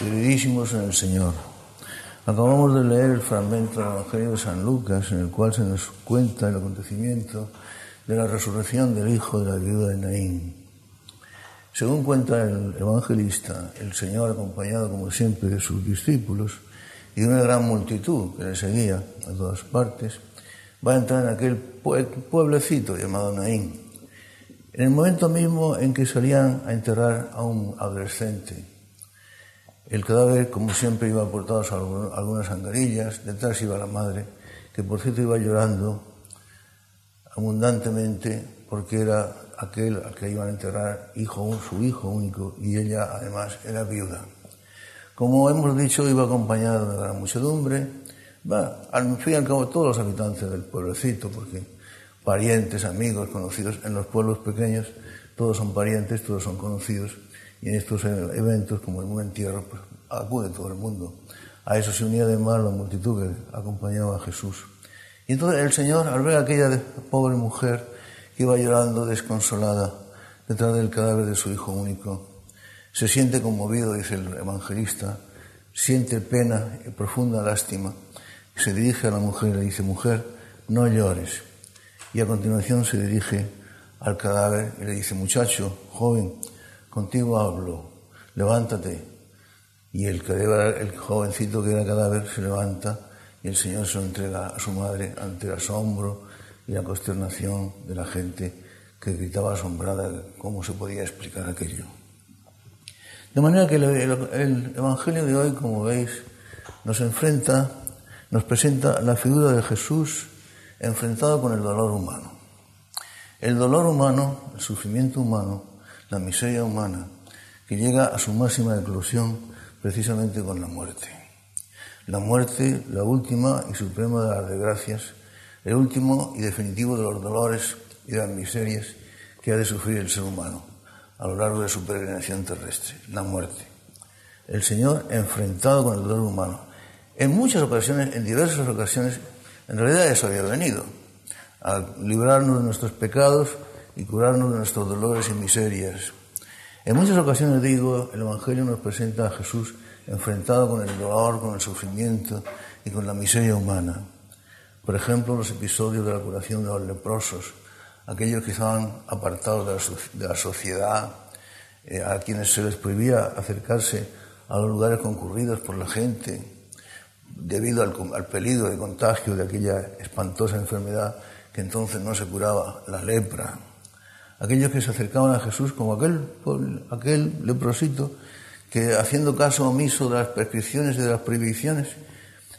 Queridísimos en el Señor, acabamos de leer el fragmento del Evangelio de San Lucas en el cual se nos cuenta el acontecimiento de la resurrección del hijo de la viuda de Naín. Según cuenta el evangelista, el Señor, acompañado como siempre de sus discípulos y de una gran multitud que le seguía a todas partes, va a entrar en aquel pueblecito llamado Naín, en el momento mismo en que salían a enterrar a un adolescente el cadáver, como siempre, iba aportado a algunas angarillas, detrás iba la madre, que por cierto iba llorando abundantemente porque era aquel al que iban a enterrar hijo, su hijo único, y ella además era viuda. Como hemos dicho, iba acompañada de gran muchedumbre, va, al fin y al cabo todos los habitantes del pueblecito, porque parientes, amigos, conocidos, en los pueblos pequeños todos son parientes, todos son conocidos, y en estos eventos, como en un entierro, pues acude todo el mundo. A eso se unía además la multitud que acompañaba a Jesús. Y entonces el Señor, al ver a aquella pobre mujer que iba llorando desconsolada detrás del cadáver de su hijo único, se siente conmovido, dice el evangelista, siente pena y profunda lástima. Se dirige a la mujer y le dice, mujer, no llores. Y a continuación se dirige al cadáver y le dice, muchacho, joven, contigo hablo, levántate. Y el, el jovencito que era cadáver se levanta y el Señor se lo entrega a su madre ante el asombro y la consternación de la gente que gritaba asombrada cómo se podía explicar aquello. De manera que el, el Evangelio de hoy, como veis, nos enfrenta, nos presenta la figura de Jesús enfrentado con el dolor humano. El dolor humano, el sufrimiento humano, la miseria humana, que llega a su máxima eclosión precisamente con la muerte. La muerte, la última y suprema de las desgracias, el último y definitivo de los dolores y de las miserias que ha de sufrir el ser humano a lo largo de su peregrinación terrestre, la muerte. El Señor enfrentado con el dolor humano. En muchas ocasiones, en diversas ocasiones, en realidad eso había venido, a librarnos de nuestros pecados y curarnos de nuestros dolores y miserias. En muchas ocasiones digo, el Evangelio nos presenta a Jesús enfrentado con el dolor, con el sufrimiento y con la miseria humana. Por ejemplo, los episodios de la curación de los leprosos, aquellos que estaban apartados de la, sociedad, eh, a quienes se les prohibía acercarse a los lugares concurridos por la gente debido al, al peligro de contagio de aquella espantosa enfermedad que entonces no se curaba, la lepra. Aquellos que se acercaban a Jesús como aquel, aquel leprosito que haciendo caso omiso de las prescripciones y de las prohibiciones,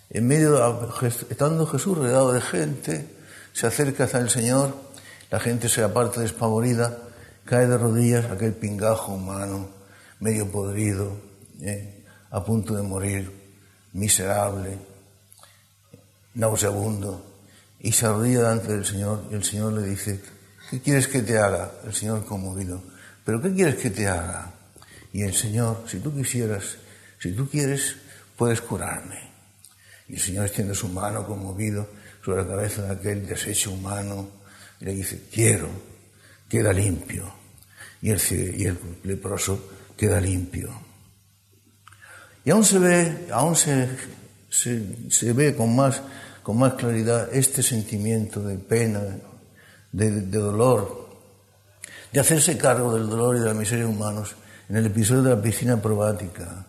en medio, de, estando Jesús rodeado de gente, se acerca hacia el Señor, la gente se aparta despavorida, cae de rodillas aquel pingajo humano, medio podrido, eh, a punto de morir, miserable, nauseabundo, y se arrodilla delante del Señor y el Señor le dice, ¿Qué quieres que te haga? El Señor conmovido. ¿Pero qué quieres que te haga? Y el Señor, si tú quisieras, si tú quieres, puedes curarme. Y el Señor extiende su mano conmovido sobre la cabeza de aquel desecho humano y le dice, quiero, queda limpio. Y el, leproso queda limpio. Y aún se ve, aún se, se, ve con más, con más claridad este sentimiento de pena, de, dolor, de hacerse cargo del dolor y de la miseria humanos en el episodio de la piscina probática,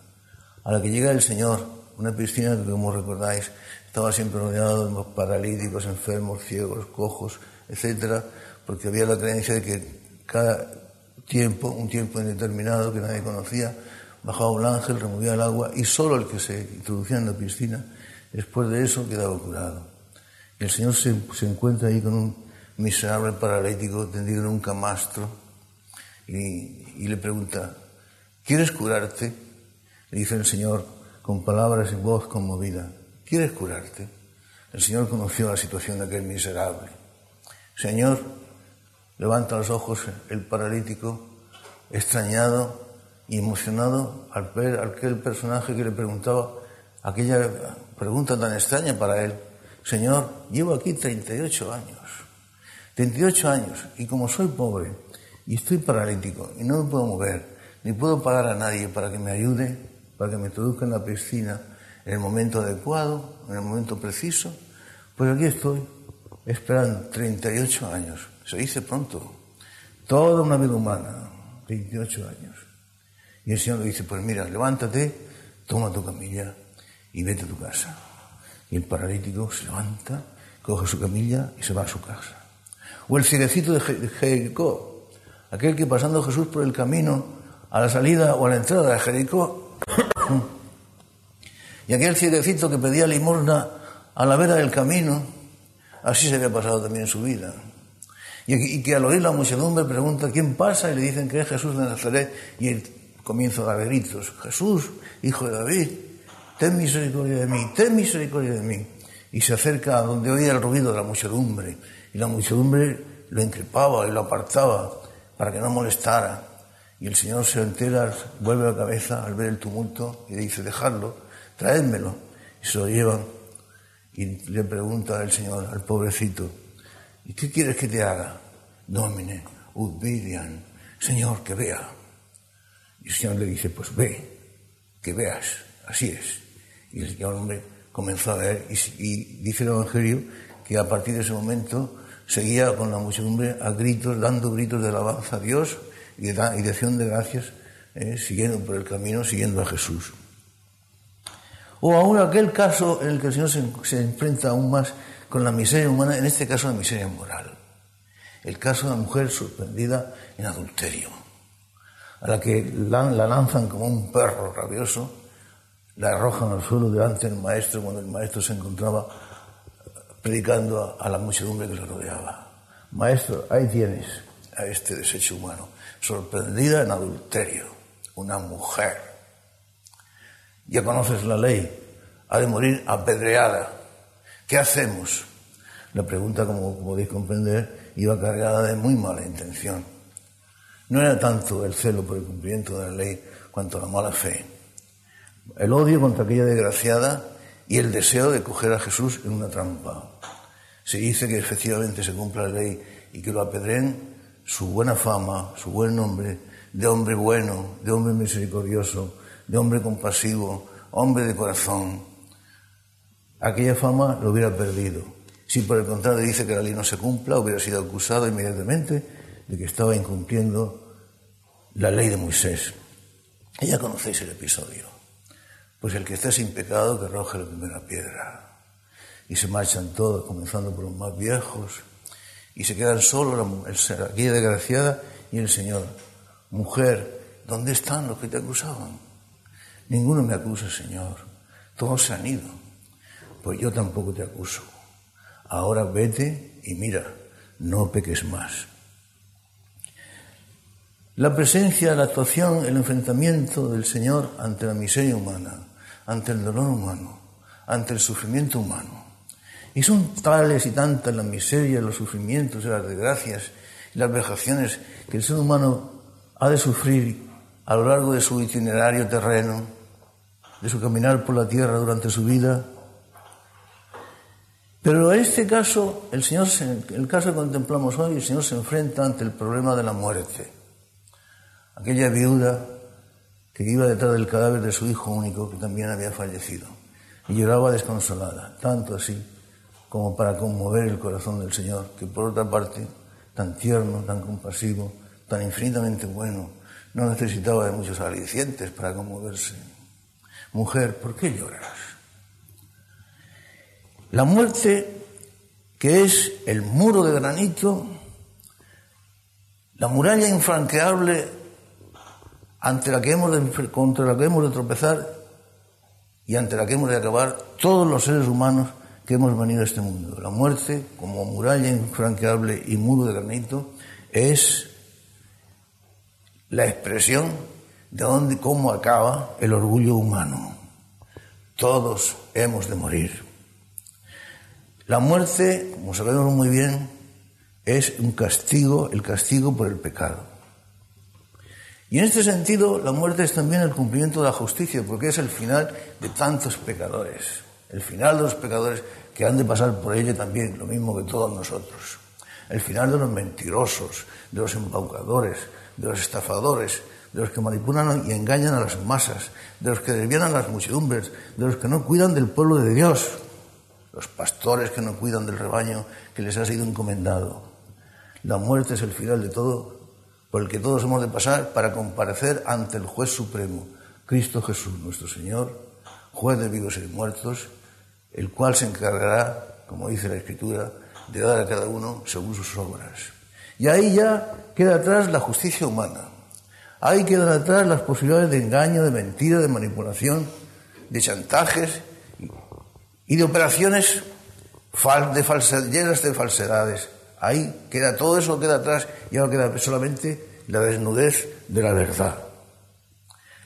a la que llega el Señor, una piscina que, como recordáis, estaba siempre rodeada de paralíticos, enfermos, ciegos, cojos, etcétera, porque había la creencia de que cada tiempo, un tiempo indeterminado que nadie conocía, bajaba un ángel, removía el agua y solo el que se introducía en la piscina, después de eso quedaba curado. Y el Señor se, encuentra ahí con un miserable paralítico tendido en un camastro y, le pregunta, ¿quieres curarte? Le dice el Señor con palabras y voz conmovida, ¿quieres curarte? El Señor conoció la situación de aquel miserable. Señor, levanta los ojos el paralítico, extrañado y emocionado al ver aquel personaje que le preguntaba aquella pregunta tan extraña para él. Señor, llevo aquí 38 años. 38 años y como soy pobre y estoy paralítico y no me puedo mover, ni puedo pagar a nadie para que me ayude, para que me introduzca en la piscina en el momento adecuado, en el momento preciso, pues aquí estoy, esperando 38 años. Se dice pronto, toda una vida humana, 28 años. Y el Señor le dice, pues mira, levántate, toma tu camilla y vete a tu casa. Y el paralítico se levanta, coge su camilla y se va a su casa. O el cieguecito de Jericó, aquel que pasando Jesús por el camino a la salida o a la entrada de Jericó, y aquel cieguecito que pedía limosna a la vera del camino, así se había pasado también su vida. Y, que al oír la muchedumbre pregunta quién pasa y le dicen que es Jesús de Nazaret y él comienza a dar gritos, Jesús, hijo de David, ten misericordia de mí, ten misericordia de mí. Y se acerca a donde oía el ruido de la muchedumbre y la muchedumbre lo increpaba y lo apartaba para que no molestara. Y el Señor se entera, vuelve la cabeza al ver el tumulto y dice, dejadlo, traédmelo. Y se lo llevan y le pregunta el Señor al pobrecito, ¿y qué quieres que te haga? Domine, udvidian, Señor, que vea. Y el Señor le dice, pues ve, que veas, así es. Y el Señor hombre comenzó a ver y, y dice el Evangelio que a partir de ese momento seguía con la muchedumbre a gritos, dando gritos de alabanza a Dios y de, de acción de gracias, eh, siguiendo por el camino, siguiendo a Jesús. O aún aquel caso en el que el Señor se, enfrenta aún más con la miseria humana, en este caso la miseria moral. El caso de la mujer sorprendida en adulterio, a la que la lanzan como un perro rabioso, la arrojan al suelo delante del maestro cuando el maestro se encontraba predicando a, la muchedumbre que le rodeaba. Maestro, ahí tienes a este desecho humano, sorprendida en adulterio, una mujer. Ya conoces la ley, ha de morir apedreada. ¿Qué hacemos? La pregunta, como podéis comprender, iba cargada de muy mala intención. No era tanto el celo por el cumplimiento de la ley cuanto la mala fe. El odio contra aquella desgraciada y el deseo de coger a Jesús en una trampa. Se dice que efectivamente se cumpla la ley y que lo apedren su buena fama, su buen nombre, de hombre bueno, de hombre misericordioso, de hombre compasivo, hombre de corazón. Aquella fama lo hubiera perdido. Si por el contrario dice que la ley no se cumpla, hubiera sido acusado inmediatamente de que estaba incumpliendo la ley de Moisés. Ya conocéis el episodio. Pues el que esté sin pecado, que arroje la primera piedra. Y se marchan todos, comenzando por los más viejos, y se quedan solos aquella desgraciada y el Señor. Mujer, ¿dónde están los que te acusaban? Ninguno me acusa, Señor. Todos se han ido. Pues yo tampoco te acuso. Ahora vete y mira, no peques más. La presencia, la actuación, el enfrentamiento del Señor ante la miseria humana ante el dolor humano, ante el sufrimiento humano. Y son tales y tantas las miserias, los sufrimientos las desgracias y las vejaciones que el ser humano ha de sufrir a lo largo de su itinerario terreno, de su caminar por la tierra durante su vida. Pero en este caso, el Señor, el caso que contemplamos hoy, el Señor se enfrenta ante el problema de la muerte. Aquella viuda que iba detrás del cadáver de su hijo único que también había fallecido. Y lloraba desconsolada, tanto así como para conmover el corazón del Señor, que por otra parte, tan tierno, tan compasivo, tan infinitamente bueno, no necesitaba de muchos alicientes para conmoverse. Mujer, ¿por qué lloras? La muerte, que es el muro de granito, la muralla infranqueable ante la que hemos de, contra la que hemos de tropezar y ante la que hemos de acabar todos los seres humanos que hemos venido a este mundo. La muerte, como muralla infranqueable y muro de granito, es la expresión de dónde, cómo acaba el orgullo humano. Todos hemos de morir. La muerte, como sabemos muy bien, es un castigo, el castigo por el pecado. Y en este sentido, la muerte es también el cumplimiento de la justicia, porque es el final de tantos pecadores, el final de los pecadores que han de pasar por ella también, lo mismo que todos nosotros. El final de los mentirosos, de los embaucadores, de los estafadores, de los que manipulan y engañan a las masas, de los que desvían a las muchedumbres, de los que no cuidan del pueblo de Dios, los pastores que no cuidan del rebaño que les ha sido encomendado. La muerte es el final de todo por el que todos hemos de pasar para comparecer ante el juez supremo, Cristo Jesús, nuestro Señor, juez de vivos y muertos, el cual se encargará, como dice la Escritura, de dar a cada uno según sus obras. Y ahí ya queda atrás la justicia humana. Ahí quedan atrás las posibilidades de engaño, de mentira, de manipulación, de chantajes y de operaciones llenas de falsedades. Ahí queda todo eso, queda atrás y ahora queda solamente la desnudez de la verdad.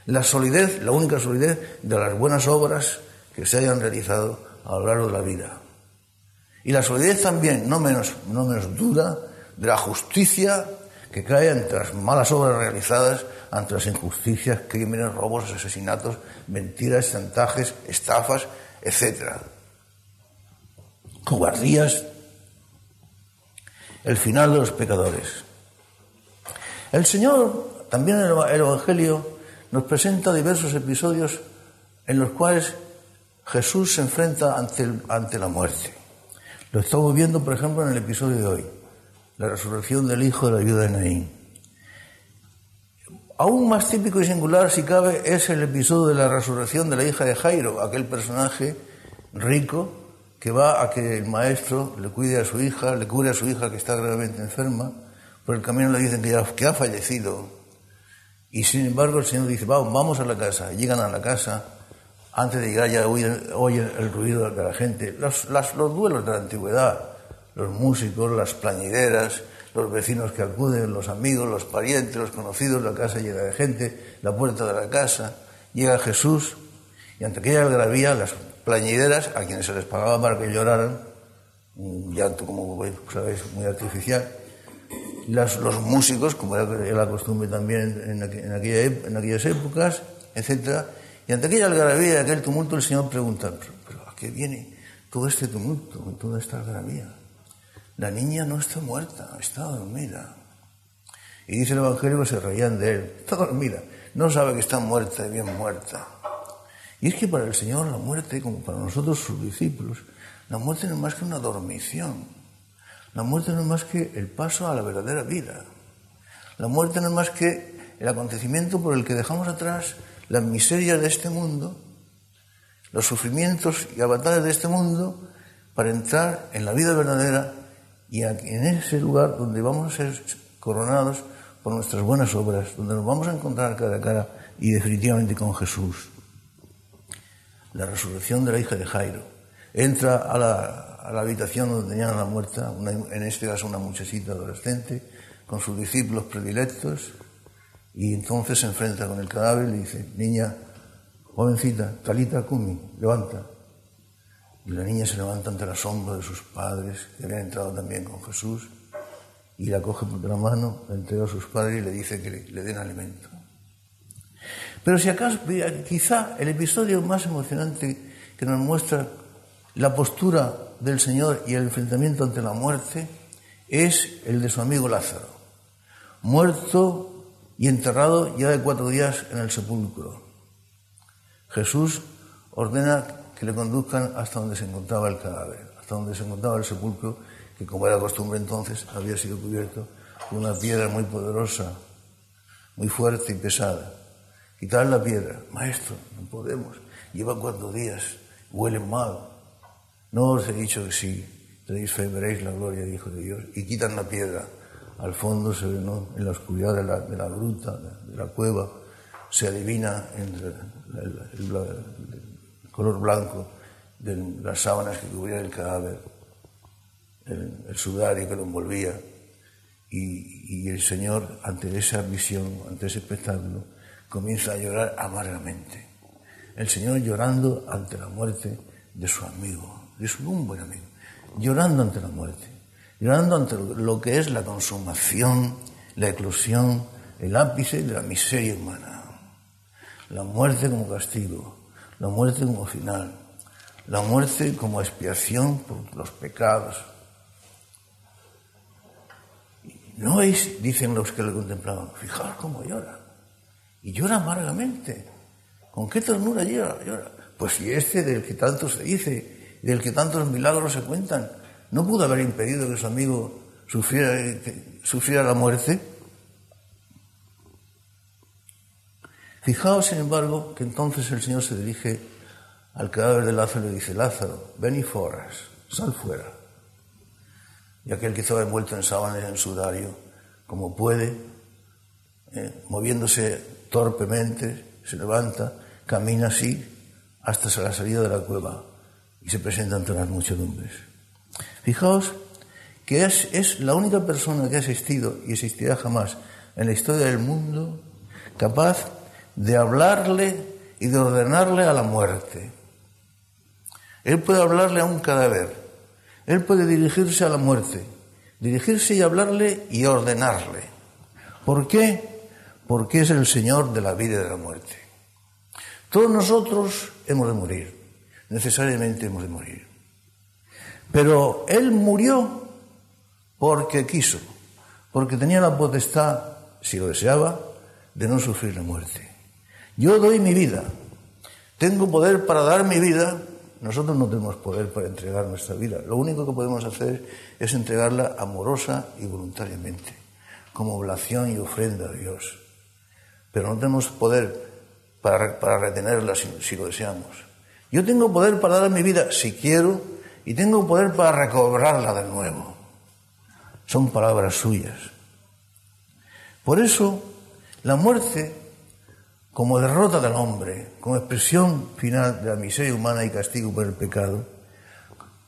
La solidez, la única solidez de las buenas obras que se hayan realizado a lo largo de la vida. Y la solidez también, no menos, no menos dura, de la justicia que cae ante las malas obras realizadas, ante las injusticias, crímenes, robos, asesinatos, mentiras, chantajes, estafas, etc. Cobardías, el final de los pecadores. El Señor, también en el Evangelio, nos presenta diversos episodios en los cuales Jesús se enfrenta ante, ante la muerte. Lo estamos viendo, por ejemplo, en el episodio de hoy, la resurrección del hijo de la viuda de Naín. Aún más típico y singular, si cabe, es el episodio de la resurrección de la hija de Jairo, aquel personaje rico que va a que el maestro le cuide a su hija, le cure a su hija que está gravemente enferma, por el camino le dicen que, ya, que ha fallecido. Y sin embargo el Señor dice, vamos, vamos a la casa. Llegan a la casa, antes de llegar ya oyen, el ruido de la gente, los, los duelos de la antigüedad, los músicos, las plañideras, los vecinos que acuden, los amigos, los parientes, los conocidos, la casa llena de gente, la puerta de la casa, llega Jesús y ante aquella algarabía, las plañideras, a quienes se les pagaba para que lloraran, un llanto, como sabéis, muy artificial, los músicos, como era la costumbre también en, aquella, en aquellas épocas, etc. Y ante aquella algarabía, aquel tumulto, el Señor pregunta, ¿pero, a qué viene todo este tumulto, toda esta algarabía? La niña no está muerta, está dormida. Y dice el Evangelio que se reían de él. Está dormida. No sabe que está muerta y bien muerta. Y es que para el Señor la muerte, como para nosotros sus discípulos, la muerte no es más que una dormición. La muerte no es más que el paso a la verdadera vida. La muerte no es más que el acontecimiento por el que dejamos atrás las miserias de este mundo, los sufrimientos y avatares de este mundo, para entrar en la vida verdadera y en ese lugar donde vamos a ser coronados por nuestras buenas obras, donde nos vamos a encontrar cara a cara y definitivamente con Jesús. La resurrección de la hija de Jairo. Entra a la, a la habitación donde tenían la muerta, en este caso una muchachita adolescente, con sus discípulos predilectos, y entonces se enfrenta con el cadáver y le dice, niña, jovencita, Talita Kumi, levanta. Y la niña se levanta ante el asombro de sus padres, que habían entrado también con Jesús, y la coge por la mano, la entrega a sus padres y le dice que le den alimento. Pero si acaso, quizá el episodio más emocionante que nos muestra la postura del Señor y el enfrentamiento ante la muerte es el de su amigo Lázaro, muerto y enterrado ya de cuatro días en el sepulcro. Jesús ordena que le conduzcan hasta donde se encontraba el cadáver, hasta donde se encontraba el sepulcro, que como era costumbre entonces había sido cubierto con una piedra muy poderosa, muy fuerte y pesada. Quitar la piedra, maestro, no podemos, lleva cuatro días, huele mal, no os he dicho que si tenéis veréis la gloria del Hijo de Dios. Y quitan la piedra. Al fondo se ve, en la oscuridad de la, de la gruta, de la cueva, se adivina entre el, color blanco de las sábanas que cubrían el cadáver, el, sudario que lo envolvía. Y, y el Señor, ante esa visión, ante ese espectáculo, comienza a llorar amargamente. El Señor llorando ante la muerte de su amigo, es un buen amigo, llorando ante la muerte, llorando ante lo que es la consumación, la eclosión, el ápice de la miseria humana. La muerte como castigo, la muerte como final, la muerte como expiación por los pecados. No es, dicen los que lo contemplaban, fijaos cómo llora. Y llora amargamente. ¿Con qué ternura llora? Pues si este del que tanto se dice, del que tantos milagros se cuentan, no pudo haber impedido que su amigo sufriera, sufriera la muerte. Fijaos, sin embargo, que entonces el Señor se dirige al cadáver de Lázaro y dice, Lázaro, ven y forras, sal fuera. Y aquel que estaba envuelto en sábanas en sudario, como puede, eh, moviéndose torpemente, se levanta, camina así hasta la salida de la cueva y se presenta ante las muchedumbres. Fijaos que es, es la única persona que ha existido y existirá jamás en la historia del mundo capaz de hablarle y de ordenarle a la muerte. Él puede hablarle a un cadáver, él puede dirigirse a la muerte, dirigirse y hablarle y ordenarle. ¿Por qué? Porque es el Señor de la vida y de la muerte. Todos nosotros hemos de morir, necesariamente hemos de morir. Pero Él murió porque quiso, porque tenía la potestad, si lo deseaba, de no sufrir la muerte. Yo doy mi vida. Tengo poder para dar mi vida. Nosotros no tenemos poder para entregar nuestra vida. Lo único que podemos hacer es entregarla amorosa y voluntariamente, como oblación y ofrenda a Dios. Pero no tenemos poder para, retenerla si, lo deseamos. Yo tengo poder para dar mi vida si quiero y tengo poder para recobrarla de nuevo. Son palabras suyas. Por eso, la muerte como derrota del hombre, como expresión final de la miseria humana y castigo por el pecado,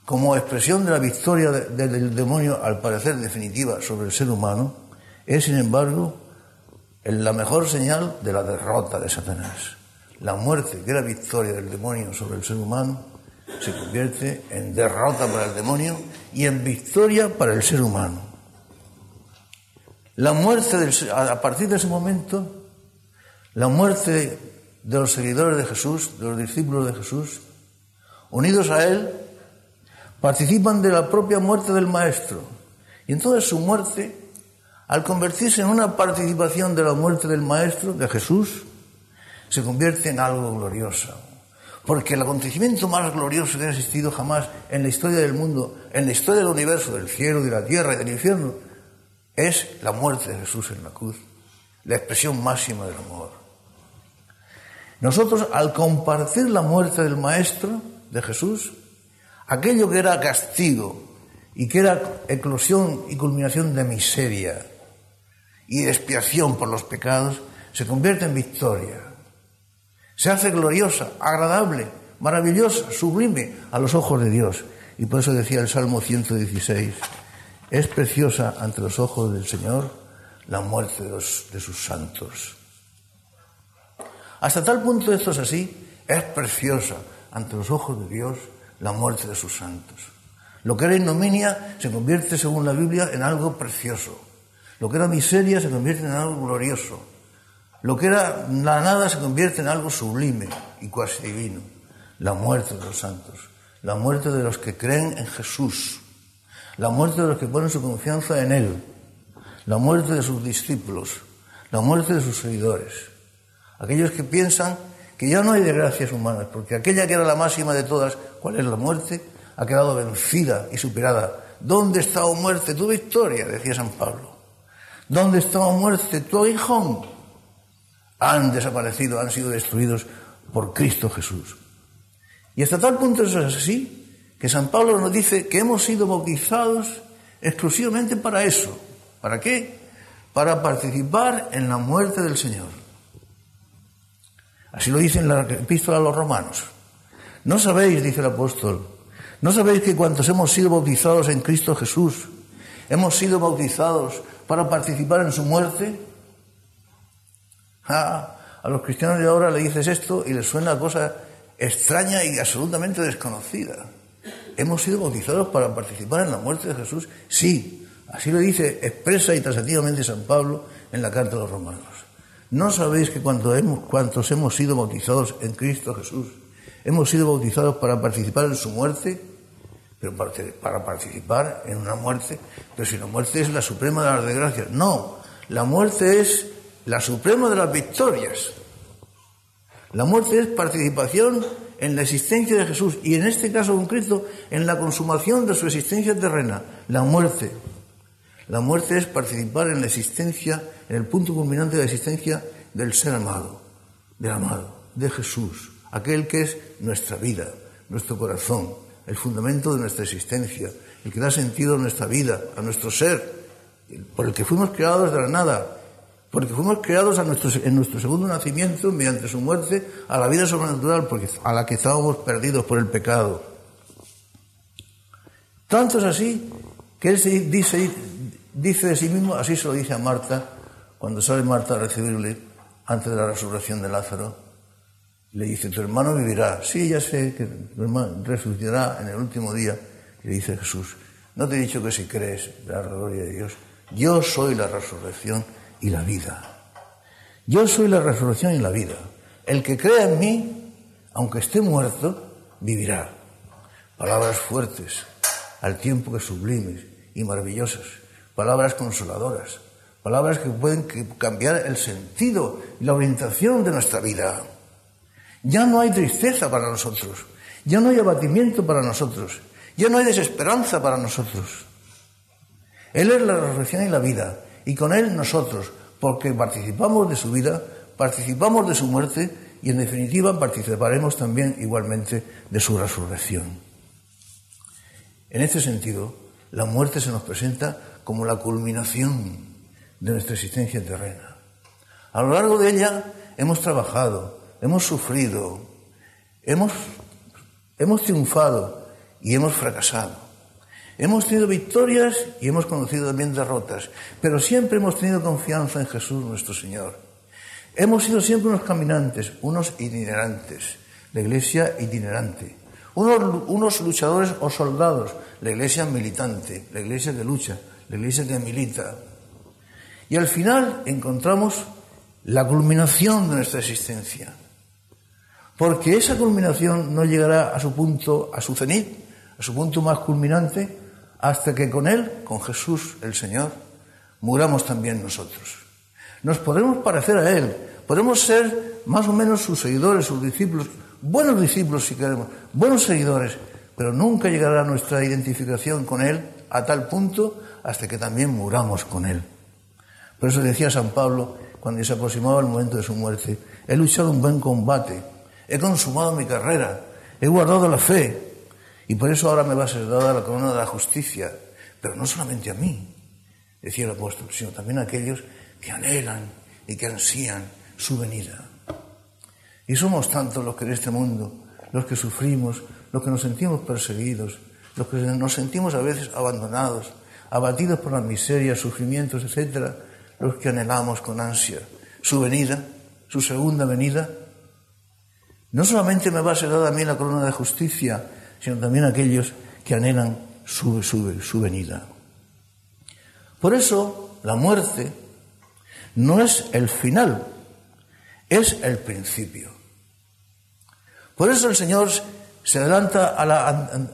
como expresión de la victoria del demonio, al parecer definitiva, sobre el ser humano, es, sin embargo, la mejor señal de la derrota de Satanás. La muerte, que era victoria del demonio sobre el ser humano, se convierte en derrota para el demonio y en victoria para el ser humano. La muerte, a partir de ese momento, la muerte de los seguidores de Jesús, de los discípulos de Jesús, unidos a Él, participan de la propia muerte del Maestro. Y entonces su muerte, al convertirse en una participación de la muerte del Maestro, de Jesús, se convierte en algo glorioso. Porque el acontecimiento más glorioso que ha existido jamás en la historia del mundo, en la historia del universo, del cielo, de la tierra y del infierno, es la muerte de Jesús en la cruz, la expresión máxima del amor. Nosotros, al compartir la muerte del Maestro, de Jesús, aquello que era castigo y que era eclosión y culminación de miseria y expiación por los pecados, se convierte en victoria. Se hace gloriosa, agradable, maravillosa, sublime a los ojos de Dios. Y por eso decía el Salmo 116, es preciosa ante los ojos del Señor la muerte de, de sus santos. Hasta tal punto esto es así, es preciosa ante los ojos de Dios la muerte de sus santos. Lo que era ignominia se convierte, según la Biblia, en algo precioso. Lo que era miseria se convierte en algo glorioso. Lo que era la nada se convierte en algo sublime y cuasi divino. La muerte de los santos. La muerte de los que creen en Jesús. La muerte de los que ponen su confianza en Él. La muerte de sus discípulos. La muerte de sus seguidores aquellos que piensan que ya no hay desgracias humanas, porque aquella que era la máxima de todas, ¿cuál es la muerte? Ha quedado vencida y superada. ¿Dónde está, oh muerte, tu victoria? decía San Pablo. ¿Dónde está, oh muerte, tu aguijón? Han desaparecido, han sido destruidos por Cristo Jesús. Y hasta tal punto eso es así, que San Pablo nos dice que hemos sido bautizados exclusivamente para eso. ¿Para qué? Para participar en la muerte del Señor. Así lo dice en la epístola a los romanos. ¿No sabéis, dice el apóstol, no sabéis que cuantos hemos sido bautizados en Cristo Jesús, hemos sido bautizados para participar en su muerte? Ah, a los cristianos de ahora le dices esto y les suena cosa extraña y absolutamente desconocida. ¿Hemos sido bautizados para participar en la muerte de Jesús? Sí, así lo dice expresa y tasativamente San Pablo en la carta a los romanos. ¿No sabéis que cuando hemos, cuantos hemos sido bautizados en Cristo Jesús, hemos sido bautizados para participar en su muerte? Pero para, participar en una muerte, pero si la muerte es la suprema de las desgracias. No, la muerte es la suprema de las victorias. La muerte es participación en la existencia de Jesús y en este caso concreto en la consumación de su existencia terrena, la muerte. La muerte es participar en la existencia, en el punto culminante de la existencia del ser amado, del amado, de Jesús, aquel que es nuestra vida, nuestro corazón, el fundamento de nuestra existencia, el que da sentido a nuestra vida, a nuestro ser, por el que fuimos creados de la nada, porque fuimos creados en nuestro segundo nacimiento, mediante su muerte, a la vida sobrenatural, a la que estábamos perdidos por el pecado. Tanto es así que él dice, dice de sí mismo, así se lo dice a Marta, cuando sale Marta a recibirle antes de la resurrección de Lázaro, le dice, tu hermano vivirá. Sí, ya sé que tu hermano resucitará en el último día. Y le dice Jesús, no te he dicho que si crees la gloria de Dios, yo soy la resurrección y la vida. Yo soy la resurrección y la vida. El que crea en mí, aunque esté muerto, vivirá. Palabras fuertes, al tiempo que sublimes y maravillosas. Palabras consoladoras. Palabras que pueden cambiar el sentido y la orientación de nuestra vida. Ya no hay tristeza para nosotros. Ya no hay abatimiento para nosotros. Ya no hay desesperanza para nosotros. Él es la resurrección y la vida y con Él nosotros, porque participamos de su vida, participamos de su muerte y en definitiva participaremos también igualmente de su resurrección. En este sentido, la muerte se nos presenta como la culminación de nuestra existencia terrena. A lo largo de ella hemos trabajado, hemos sufrido, hemos, hemos triunfado y hemos fracasado. Hemos tenido victorias y hemos conocido también derrotas, pero siempre hemos tenido confianza en Jesús nuestro Señor. Hemos sido siempre unos caminantes, unos itinerantes, la iglesia itinerante, unos, unos luchadores o soldados, la iglesia militante, la iglesia que lucha, la iglesia que milita. Y al final encontramos la culminación de nuestra existencia, porque esa culminación no llegará a su punto, a su cenit, a su punto más culminante, hasta que con Él, con Jesús el Señor, muramos también nosotros. Nos podemos parecer a Él, podemos ser más o menos sus seguidores, sus discípulos, buenos discípulos si queremos, buenos seguidores, pero nunca llegará nuestra identificación con Él a tal punto hasta que también muramos con Él. Por eso decía San Pablo, cuando se aproximaba el momento de su muerte, he luchado un buen combate, he consumado mi carrera, he guardado la fe, y por eso ahora me va a ser dada la corona de la justicia, pero no solamente a mí, decía el apóstol, sino también a aquellos que anhelan y que ansían su venida. Y somos tantos los que en este mundo, los que sufrimos, los que nos sentimos perseguidos, los que nos sentimos a veces abandonados, abatidos por las miserias, sufrimientos, etc., los que anhelamos con ansia su venida, su segunda venida. No solamente me va a ser dada a mí la corona de justicia, sino también aquellos que anhelan su, venida. Por eso la muerte no es el final, es el principio. Por eso el Señor se adelanta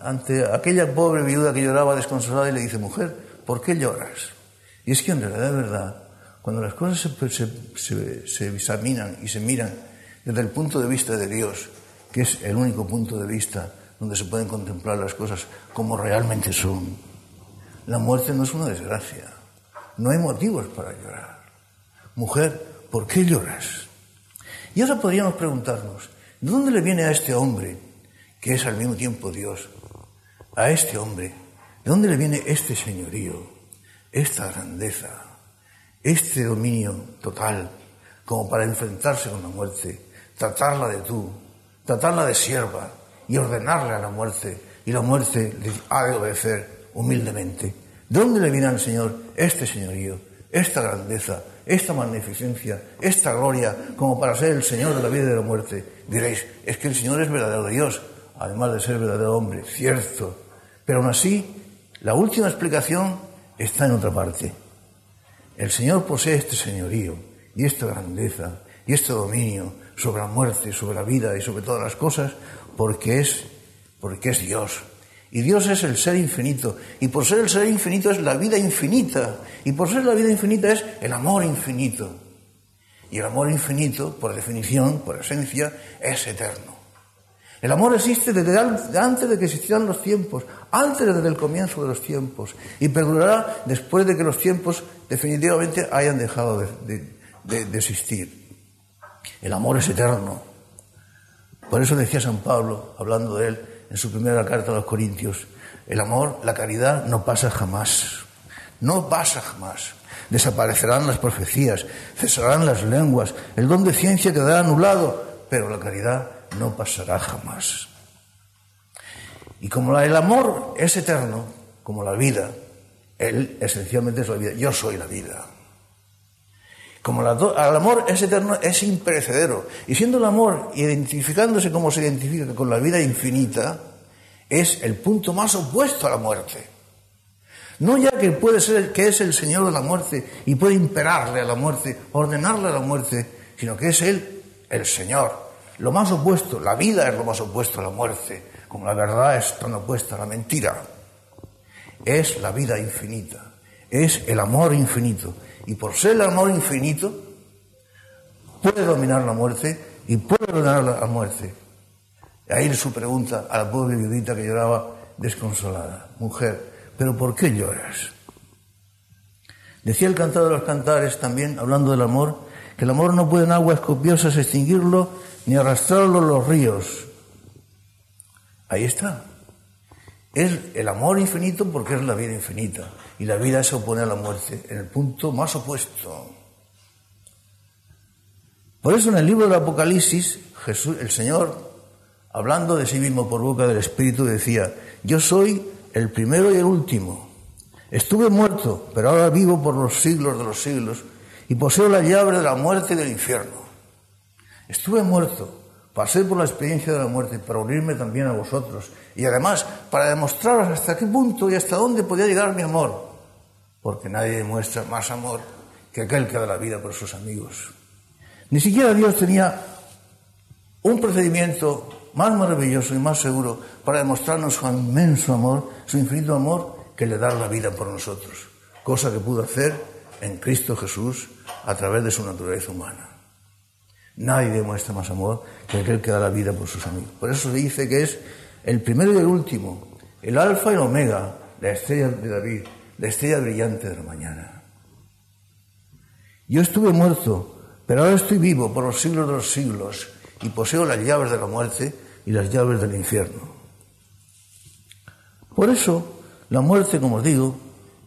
ante aquella pobre viuda que lloraba desconsolada y le dice, mujer, ¿por qué lloras? Y es que en realidad, de verdad, cuando las cosas se examinan y se miran desde el punto de vista de Dios, que es el único punto de vista donde se pueden contemplar las cosas como realmente son. La muerte no es una desgracia. No hay motivos para llorar. Mujer, ¿por qué lloras? Y ahora podríamos preguntarnos, ¿de dónde le viene a este hombre, que es al mismo tiempo Dios, a este hombre, ¿de dónde le viene este señorío, esta grandeza, este dominio total, como para enfrentarse con la muerte, tratarla de tú, tratarla de sierva, y ordenarle a la muerte, y la muerte le ha de obedecer humildemente. ¿De dónde le viene al Señor este señorío, esta grandeza, esta magnificencia, esta gloria, como para ser el Señor de la vida y de la muerte? Diréis, es que el Señor es verdadero Dios, además de ser verdadero hombre, cierto. Pero aún así, la última explicación está en otra parte. El Señor posee este señorío y esta grandeza y este dominio sobre la muerte, sobre la vida y sobre todas las cosas, porque es, porque es Dios. Y Dios es el ser infinito. Y por ser el ser infinito es la vida infinita. Y por ser la vida infinita es el amor infinito. Y el amor infinito, por definición, por esencia, es eterno. El amor existe desde antes de que existieran los tiempos, antes del comienzo de los tiempos, y perdurará después de que los tiempos definitivamente hayan dejado de, existir. El amor es eterno. Por eso decía San Pablo, hablando de él en su primera carta a los Corintios, el amor, la caridad no pasa jamás. No pasa jamás. Desaparecerán las profecías, cesarán las lenguas, el don de ciencia quedará anulado, pero la caridad no pasará jamás. Y como el amor es eterno, como la vida, él esencialmente es la vida, yo soy la vida. Como el amor es eterno, es imperecedero. Y siendo el amor, identificándose como se identifica con la vida infinita, es el punto más opuesto a la muerte. No ya que puede ser que es el Señor de la muerte y puede imperarle a la muerte, ordenarle a la muerte, sino que es Él el Señor, lo más opuesto, la vida es lo más opuesto a la muerte, como la verdad es tan opuesta a la mentira. Es la vida infinita, es el amor infinito. Y por ser el amor infinito, puede dominar la muerte y puede dominar la muerte. Ahí su pregunta a la pobre viudita que lloraba desconsolada. Mujer, ¿pero por qué lloras? Decía el cantado de los cantares también, hablando del amor, que el amor no puede en aguas copiosas extinguirlo, ni arrastrarlo los ríos. Ahí está. Es el amor infinito porque es la vida infinita. Y la vida se opone a la muerte, en el punto más opuesto. Por eso en el libro del Apocalipsis, Jesús, el Señor, hablando de sí mismo por boca del Espíritu, decía, yo soy el primero y el último. Estuve muerto, pero ahora vivo por los siglos de los siglos y poseo la llave de la muerte y del infierno. Estuve muerto, pasé por la experiencia de la muerte para unirme también a vosotros y además para demostraros hasta qué punto y hasta dónde podía llegar mi amor, porque nadie demuestra más amor que aquel que da la vida por sus amigos. Ni siquiera Dios tenía un procedimiento más maravilloso y más seguro para demostrarnos su inmenso amor, su infinito amor, que le dar la vida por nosotros, cosa que pudo hacer en Cristo Jesús a través de su naturaleza humana. Nadie demuestra más amor que aquel que da la vida por sus amigos. Por eso se dice que es el primero y el último, el alfa y el omega, la estrella de David, la estrella brillante de la mañana. Yo estuve muerto, pero ahora estoy vivo por los siglos de los siglos y poseo las llaves de la muerte y las llaves del infierno. Por eso, la muerte, como os digo,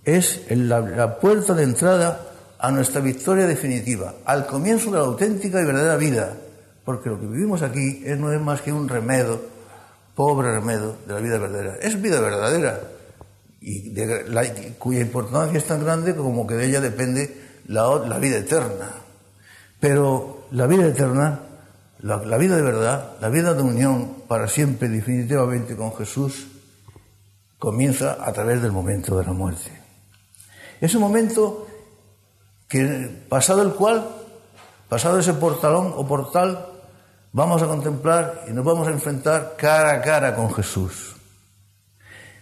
es la, la puerta de entrada a nuestra victoria definitiva, al comienzo de la auténtica y verdadera vida, porque lo que vivimos aquí no es más que un remedo, pobre remedo de la vida verdadera. Es vida verdadera, y cuya importancia es tan grande como que de ella depende la, la vida eterna. Pero la vida eterna, la, la vida de verdad, la vida de unión para siempre, definitivamente con Jesús, comienza a través del momento de la muerte. Ese momento que pasado el cual, pasado ese portalón o portal, vamos a contemplar y nos vamos a enfrentar cara a cara con Jesús.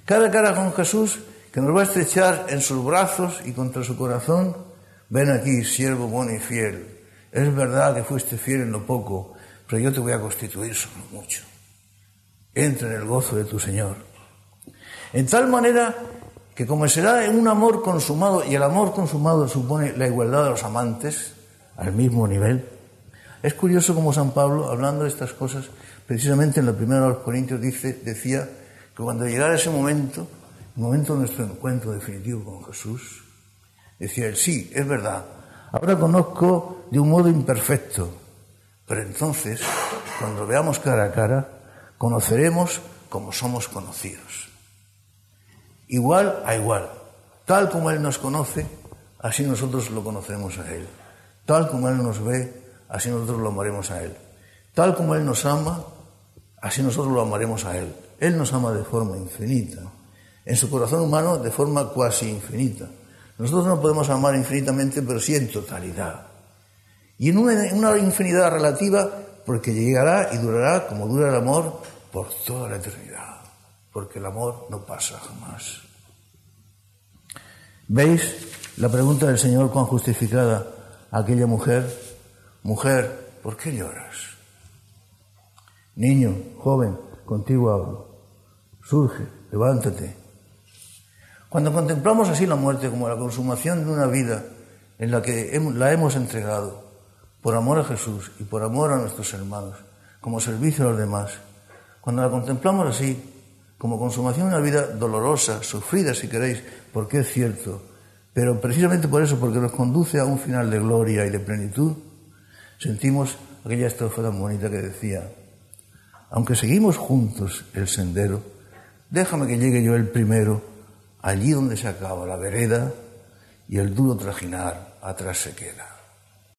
Cara a cara con Jesús que nos va a estrechar en sus brazos y contra su corazón. Ven aquí, siervo bueno y fiel. Es verdad que fuiste fiel en lo poco, pero yo te voy a constituir sobre mucho. Entra en el gozo de tu Señor. En tal manera que como será en un amor consumado, y el amor consumado supone la igualdad de los amantes al mismo nivel, es curioso como San Pablo, hablando de estas cosas, precisamente en la primera de los Corintios dice, decía que cuando llegara ese momento, el momento de nuestro encuentro definitivo con Jesús, decía él, sí, es verdad, ahora conozco de un modo imperfecto, pero entonces, cuando veamos cara a cara, conoceremos como somos conocidos igual a igual. Tal como Él nos conoce, así nosotros lo conocemos a Él. Tal como Él nos ve, así nosotros lo amaremos a Él. Tal como Él nos ama, así nosotros lo amaremos a Él. Él nos ama de forma infinita. En su corazón humano, de forma cuasi infinita. Nosotros no podemos amar infinitamente, pero sí en totalidad. Y en una, en una infinidad relativa, porque llegará y durará como dura el amor por toda la eternidad porque el amor no pasa jamás. ¿Veis la pregunta del Señor cuán justificada aquella mujer? mujer, ¿por qué lloras? Niño, joven, contigo hablo. Surge, levántate. Cuando contemplamos así la muerte como la consumación de una vida en la que la hemos entregado por amor a Jesús y por amor a nuestros hermanos, como servicio a los demás, cuando la contemplamos así, como consumación de una vida dolorosa, sufrida si queréis, porque es cierto, pero precisamente por eso, porque nos conduce a un final de gloria y de plenitud, sentimos aquella estrofa tan bonita que decía, aunque seguimos juntos el sendero, déjame que llegue yo el primero, allí donde se acaba la vereda y el duro trajinar atrás se queda.